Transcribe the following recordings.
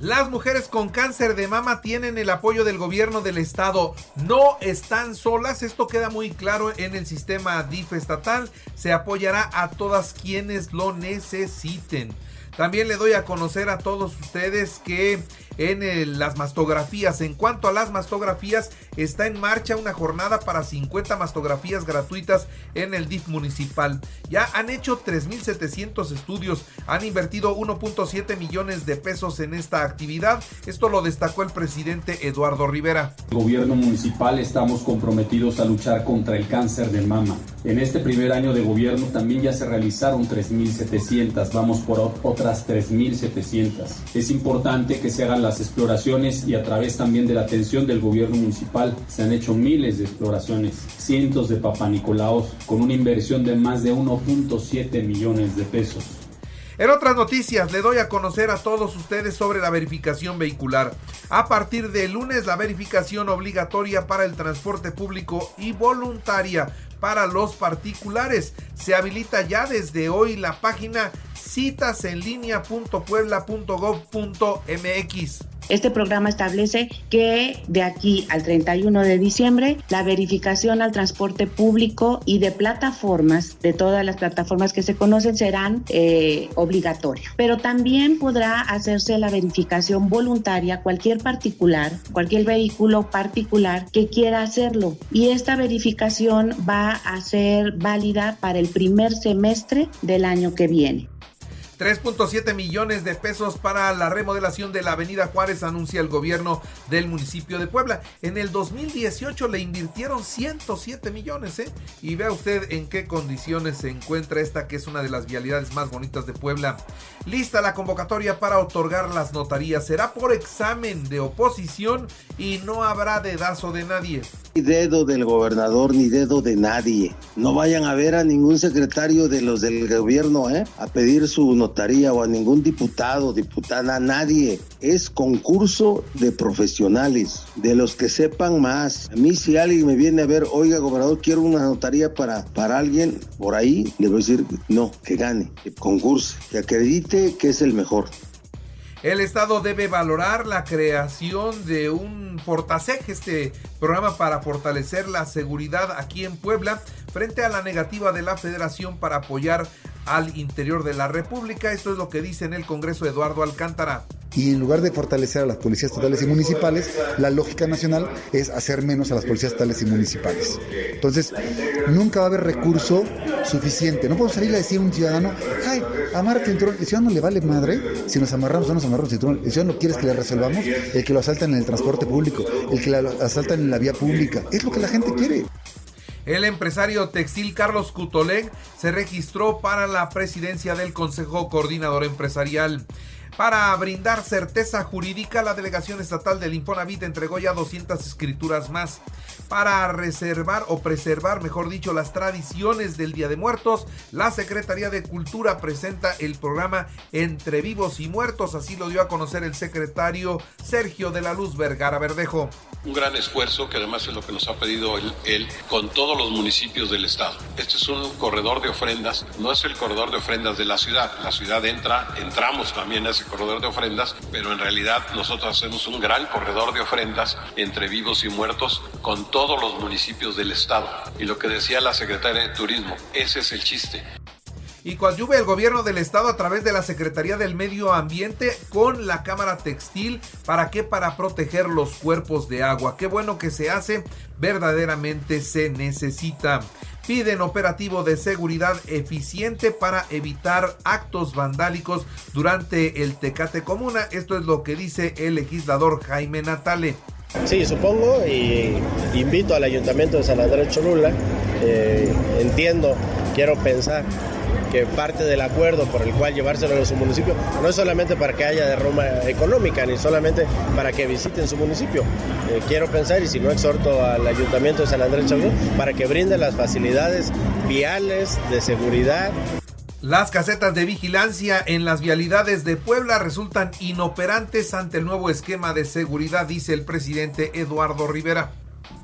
Las mujeres con cáncer de mama tienen el apoyo del gobierno del estado. No están solas. Esto queda muy claro en el sistema DIF estatal. Se apoyará a todas quienes lo necesiten. También le doy a conocer a todos ustedes que en las mastografías. En cuanto a las mastografías, está en marcha una jornada para 50 mastografías gratuitas en el DIF municipal. Ya han hecho 3.700 estudios, han invertido 1.7 millones de pesos en esta actividad. Esto lo destacó el presidente Eduardo Rivera. Gobierno municipal estamos comprometidos a luchar contra el cáncer de mama. En este primer año de gobierno también ya se realizaron 3.700, vamos por otras 3.700. Es importante que se hagan las exploraciones y a través también de la atención del gobierno municipal se han hecho miles de exploraciones, cientos de papanicolaos con una inversión de más de 1.7 millones de pesos. En otras noticias, le doy a conocer a todos ustedes sobre la verificación vehicular. A partir de lunes, la verificación obligatoria para el transporte público y voluntaria para los particulares. Se habilita ya desde hoy la página citasenlinea.puebla.gov.mx. Este programa establece que de aquí al 31 de diciembre la verificación al transporte público y de plataformas, de todas las plataformas que se conocen, serán eh, obligatorios. Pero también podrá hacerse la verificación voluntaria cualquier particular, cualquier vehículo particular que quiera hacerlo. Y esta verificación va a ser válida para el primer semestre del año que viene. 3.7 millones de pesos para la remodelación de la Avenida Juárez, anuncia el gobierno del municipio de Puebla. En el 2018 le invirtieron 107 millones, ¿eh? Y vea usted en qué condiciones se encuentra esta, que es una de las vialidades más bonitas de Puebla. Lista la convocatoria para otorgar las notarías. Será por examen de oposición y no habrá dedazo de nadie. Ni dedo del gobernador ni dedo de nadie. No vayan a ver a ningún secretario de los del gobierno, ¿eh? A pedir su notaría o a ningún diputado, diputada, nadie. Es concurso de profesionales, de los que sepan más. A mí si alguien me viene a ver, oiga gobernador, quiero una notaría para, para alguien por ahí, le voy a decir, no, que gane, que concurse, que acredite que es el mejor. El Estado debe valorar la creación de un Fortaseg, este programa para fortalecer la seguridad aquí en Puebla, frente a la negativa de la Federación para apoyar al interior de la República. Esto es lo que dice en el Congreso Eduardo Alcántara. Y en lugar de fortalecer a las policías estatales y municipales, la lógica nacional es hacer menos a las policías estatales y municipales. Entonces, nunca va a haber recurso suficiente. No podemos salir a decir a un ciudadano, el cinturón. El ciudadano le vale madre si nos amarramos o no nos amarramos cinturón. El ciudadano quiere que le resolvamos el que lo asaltan en el transporte público, el que lo asaltan en la vía pública. Es lo que la gente quiere. El empresario textil Carlos Cutoleg se registró para la presidencia del Consejo Coordinador Empresarial. Para brindar certeza jurídica, la delegación estatal del Infonavit entregó ya 200 escrituras más. Para reservar o preservar, mejor dicho, las tradiciones del Día de Muertos, la Secretaría de Cultura presenta el programa Entre Vivos y Muertos. Así lo dio a conocer el secretario Sergio de la Luz Vergara Verdejo. Un gran esfuerzo que además es lo que nos ha pedido él, con todos los municipios del estado. Este es un corredor de ofrendas, no es el corredor de ofrendas de la ciudad. La ciudad entra, entramos también a ese corredor de ofrendas, pero en realidad nosotros hacemos un gran corredor de ofrendas entre vivos y muertos con todos los municipios del estado. Y lo que decía la secretaria de Turismo, ese es el chiste y coadyuve el gobierno del estado a través de la Secretaría del Medio Ambiente con la Cámara Textil. ¿Para qué? Para proteger los cuerpos de agua. Qué bueno que se hace, verdaderamente se necesita. Piden operativo de seguridad eficiente para evitar actos vandálicos durante el Tecate Comuna. Esto es lo que dice el legislador Jaime Natale. Sí, supongo y invito al Ayuntamiento de San Andrés Cholula. Eh, entiendo, quiero pensar que parte del acuerdo por el cual llevárselo a su municipio no es solamente para que haya derrama económica, ni solamente para que visiten su municipio. Eh, quiero pensar, y si no exhorto al Ayuntamiento de San Andrés Cholula, para que brinde las facilidades viales, de seguridad, Las casetas de vigilancia en las vialidades de Puebla resultan inoperantes ante el nuevo esquema de seguridad, dice el presidente Eduardo Rivera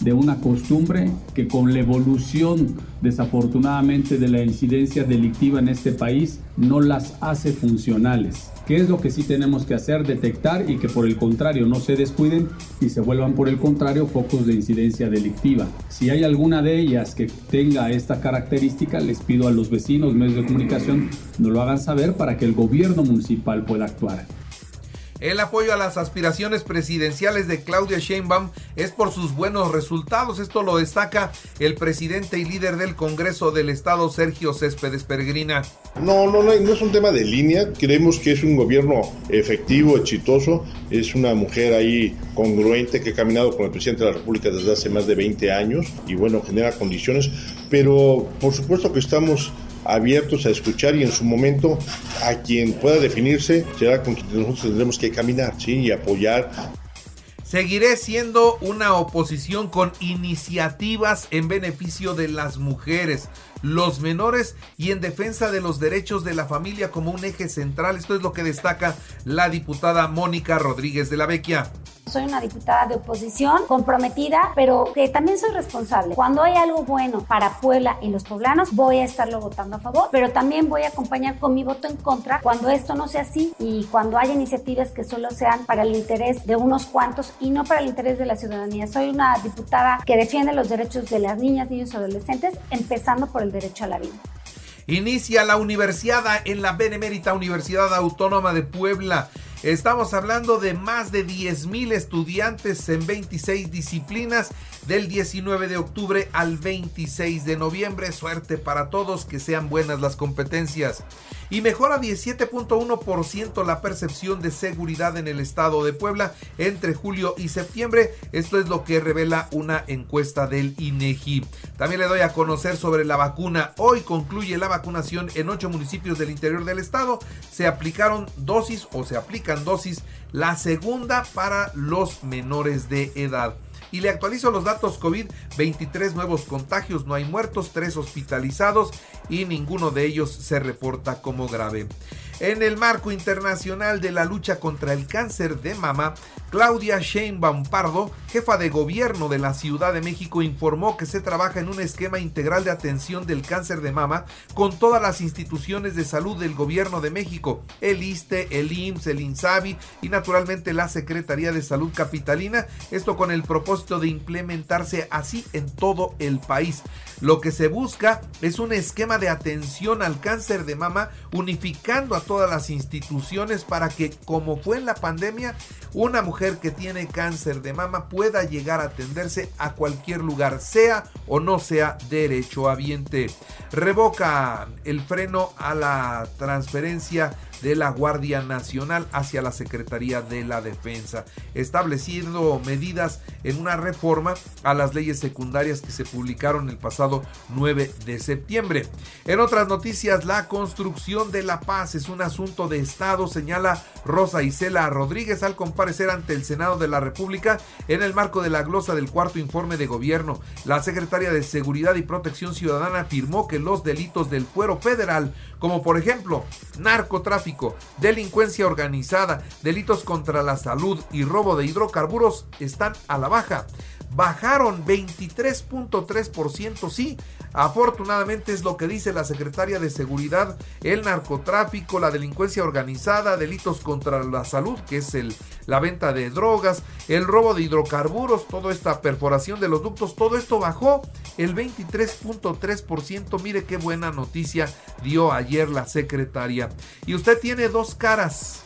de una costumbre que con la evolución desafortunadamente de la incidencia delictiva en este país no las hace funcionales. ¿Qué es lo que sí tenemos que hacer? Detectar y que por el contrario no se descuiden y se vuelvan por el contrario focos de incidencia delictiva. Si hay alguna de ellas que tenga esta característica, les pido a los vecinos, medios de comunicación, nos lo hagan saber para que el gobierno municipal pueda actuar. El apoyo a las aspiraciones presidenciales de Claudia Sheinbaum es por sus buenos resultados. Esto lo destaca el presidente y líder del Congreso del Estado, Sergio Céspedes Peregrina. No, no, no, no es un tema de línea. Creemos que es un gobierno efectivo, exitoso. Es una mujer ahí congruente que ha caminado con el presidente de la República desde hace más de 20 años y bueno, genera condiciones. Pero por supuesto que estamos abiertos a escuchar y en su momento a quien pueda definirse será con quien nosotros tendremos que caminar ¿sí? y apoyar. Seguiré siendo una oposición con iniciativas en beneficio de las mujeres los menores y en defensa de los derechos de la familia como un eje central. Esto es lo que destaca la diputada Mónica Rodríguez de la Vecchia. Soy una diputada de oposición comprometida, pero que también soy responsable. Cuando hay algo bueno para Puebla y los poblanos, voy a estarlo votando a favor, pero también voy a acompañar con mi voto en contra cuando esto no sea así y cuando haya iniciativas que solo sean para el interés de unos cuantos y no para el interés de la ciudadanía. Soy una diputada que defiende los derechos de las niñas, niños y adolescentes, empezando por el derecho a la vida. Inicia la universidad en la Benemérita Universidad Autónoma de Puebla. Estamos hablando de más de 10 mil estudiantes en 26 disciplinas del 19 de octubre al 26 de noviembre. Suerte para todos, que sean buenas las competencias. Y mejora 17.1% la percepción de seguridad en el estado de Puebla entre julio y septiembre. Esto es lo que revela una encuesta del INEGI. También le doy a conocer sobre la vacuna. Hoy concluye la vacunación en ocho municipios del interior del estado. Se aplicaron dosis o se aplican dosis. La segunda para los menores de edad. Y le actualizo los datos COVID, 23 nuevos contagios, no hay muertos, 3 hospitalizados y ninguno de ellos se reporta como grave. En el marco internacional de la lucha contra el cáncer de mama, Claudia Sheinbaum Pardo, jefa de gobierno de la Ciudad de México, informó que se trabaja en un esquema integral de atención del cáncer de mama con todas las instituciones de salud del gobierno de México, el ISTE, el IMSS, el INSABI y naturalmente la Secretaría de Salud Capitalina, esto con el propósito de implementarse así en todo el país. Lo que se busca es un esquema de atención al cáncer de mama unificando a todas las instituciones para que, como fue en la pandemia, una mujer que tiene cáncer de mama pueda llegar a atenderse a cualquier lugar, sea o no sea derecho habiente. Revoca el freno a la transferencia de la Guardia Nacional hacia la Secretaría de la Defensa, estableciendo medidas en una reforma a las leyes secundarias que se publicaron el pasado 9 de septiembre. En otras noticias, la construcción de la paz es un asunto de Estado, señala Rosa Isela Rodríguez al comparecer ante el Senado de la República en el marco de la glosa del cuarto informe de gobierno. La secretaria de Seguridad y Protección Ciudadana afirmó que los delitos del fuero federal, como por ejemplo narcotráfico, delincuencia organizada, delitos contra la salud y robo de hidrocarburos están a la baja. Bajaron 23.3%, sí. Afortunadamente es lo que dice la secretaria de Seguridad, el narcotráfico, la delincuencia organizada, delitos contra la salud, que es el, la venta de drogas, el robo de hidrocarburos, toda esta perforación de los ductos, todo esto bajó el 23.3%. Mire qué buena noticia dio ayer la secretaria. Y usted tiene dos caras.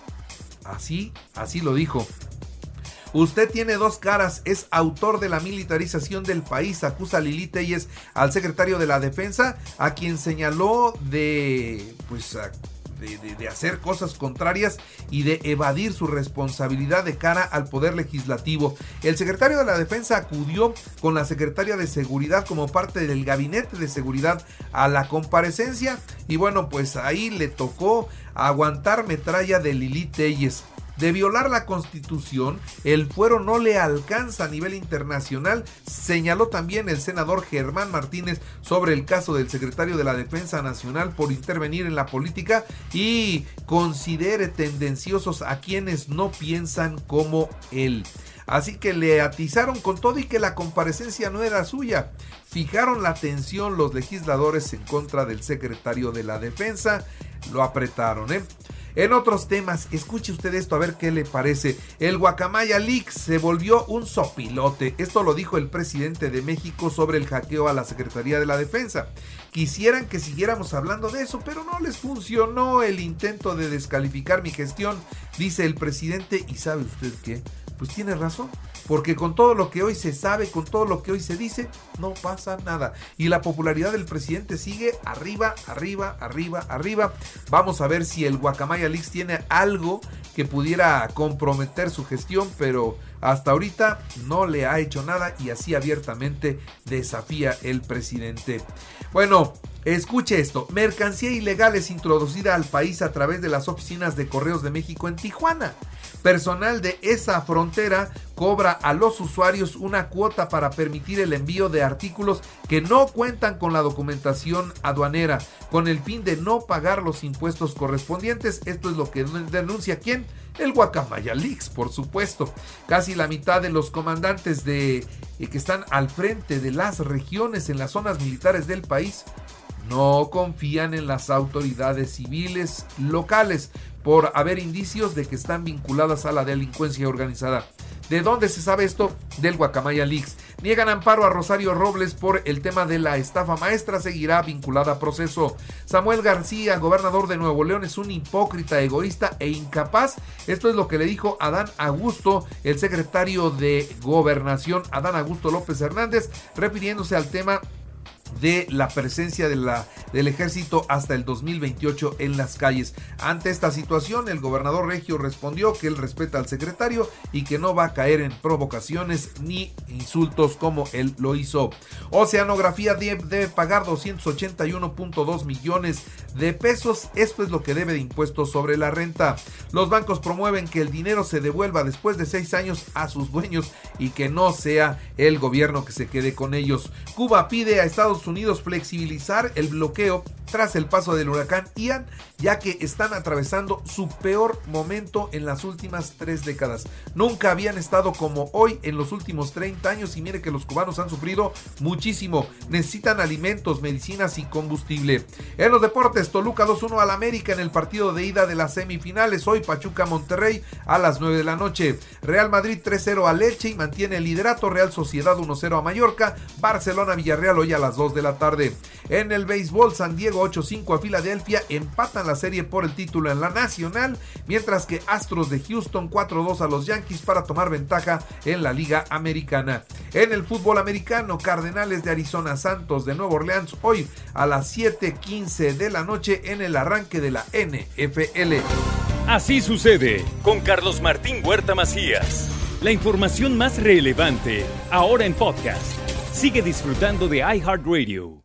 Así, así lo dijo. Usted tiene dos caras, es autor de la militarización del país, acusa a Lili Telles al secretario de la Defensa, a quien señaló de, pues, de, hacer cosas contrarias y de evadir su responsabilidad de cara al Poder Legislativo. El secretario de la Defensa acudió con la secretaria de Seguridad como parte del Gabinete de Seguridad a la comparecencia y bueno, pues ahí le tocó aguantar metralla de Lili Telles. De violar la constitución, el fuero no le alcanza a nivel internacional, señaló también el senador Germán Martínez sobre el caso del secretario de la Defensa Nacional por intervenir en la política y considere tendenciosos a quienes no piensan como él. Así que le atizaron con todo y que la comparecencia no era suya. Fijaron la atención los legisladores en contra del secretario de la defensa. Lo apretaron, ¿eh? En otros temas, escuche usted esto a ver qué le parece. El Guacamaya Leaks se volvió un sopilote. Esto lo dijo el presidente de México sobre el hackeo a la Secretaría de la Defensa. Quisieran que siguiéramos hablando de eso, pero no les funcionó el intento de descalificar mi gestión, dice el presidente. ¿Y sabe usted qué? Pues tiene razón. Porque con todo lo que hoy se sabe, con todo lo que hoy se dice, no pasa nada. Y la popularidad del presidente sigue arriba, arriba, arriba, arriba. Vamos a ver si el Guacamaya Leaks tiene algo que pudiera comprometer su gestión, pero hasta ahorita no le ha hecho nada y así abiertamente desafía el presidente. Bueno, escuche esto. Mercancía ilegal es introducida al país a través de las oficinas de Correos de México en Tijuana. Personal de esa frontera cobra a los usuarios una cuota para permitir el envío de artículos que no cuentan con la documentación aduanera, con el fin de no pagar los impuestos correspondientes. Esto es lo que denuncia quién? El Guacamaya Leaks, por supuesto. Casi la mitad de los comandantes de, eh, que están al frente de las regiones en las zonas militares del país no confían en las autoridades civiles locales por haber indicios de que están vinculadas a la delincuencia organizada. ¿De dónde se sabe esto? Del Guacamaya Leaks. Niegan amparo a Rosario Robles por el tema de la estafa maestra, seguirá vinculada a proceso. Samuel García, gobernador de Nuevo León, es un hipócrita, egoísta e incapaz. Esto es lo que le dijo Adán Augusto, el secretario de Gobernación, Adán Augusto López Hernández, refiriéndose al tema de la presencia del ejército hasta el 2028 en las calles. Ante esta situación, el gobernador Regio respondió que él respeta al secretario y que no va a caer en provocaciones ni insultos como él lo hizo. Oceanografía debe pagar 281.2 millones de pesos. Esto es lo que debe de impuestos sobre la renta. Los bancos promueven que el dinero se devuelva después de seis años a sus dueños y que no sea el gobierno que se quede con ellos. Cuba pide a Estados Unidos flexibilizar el bloqueo tras el paso del huracán Ian, ya que están atravesando su peor momento en las últimas tres décadas. Nunca habían estado como hoy en los últimos 30 años y mire que los cubanos han sufrido muchísimo. Necesitan alimentos, medicinas y combustible. En los deportes, Toluca 2-1 al América en el partido de ida de las semifinales. Hoy Pachuca Monterrey a las 9 de la noche. Real Madrid 3-0 a Leche y mantiene el liderato. Real Sociedad 1-0 a Mallorca. Barcelona Villarreal hoy a las 2 de la tarde. En el béisbol, San Diego 8-5 a Filadelfia empatan la serie por el título en la nacional, mientras que Astros de Houston 4-2 a los Yankees para tomar ventaja en la Liga Americana. En el fútbol americano, Cardenales de Arizona Santos de Nueva Orleans hoy a las 7:15 de la noche en el arranque de la NFL. Así sucede con Carlos Martín Huerta Macías. La información más relevante ahora en podcast. Sigue disfrutando de iHeartRadio.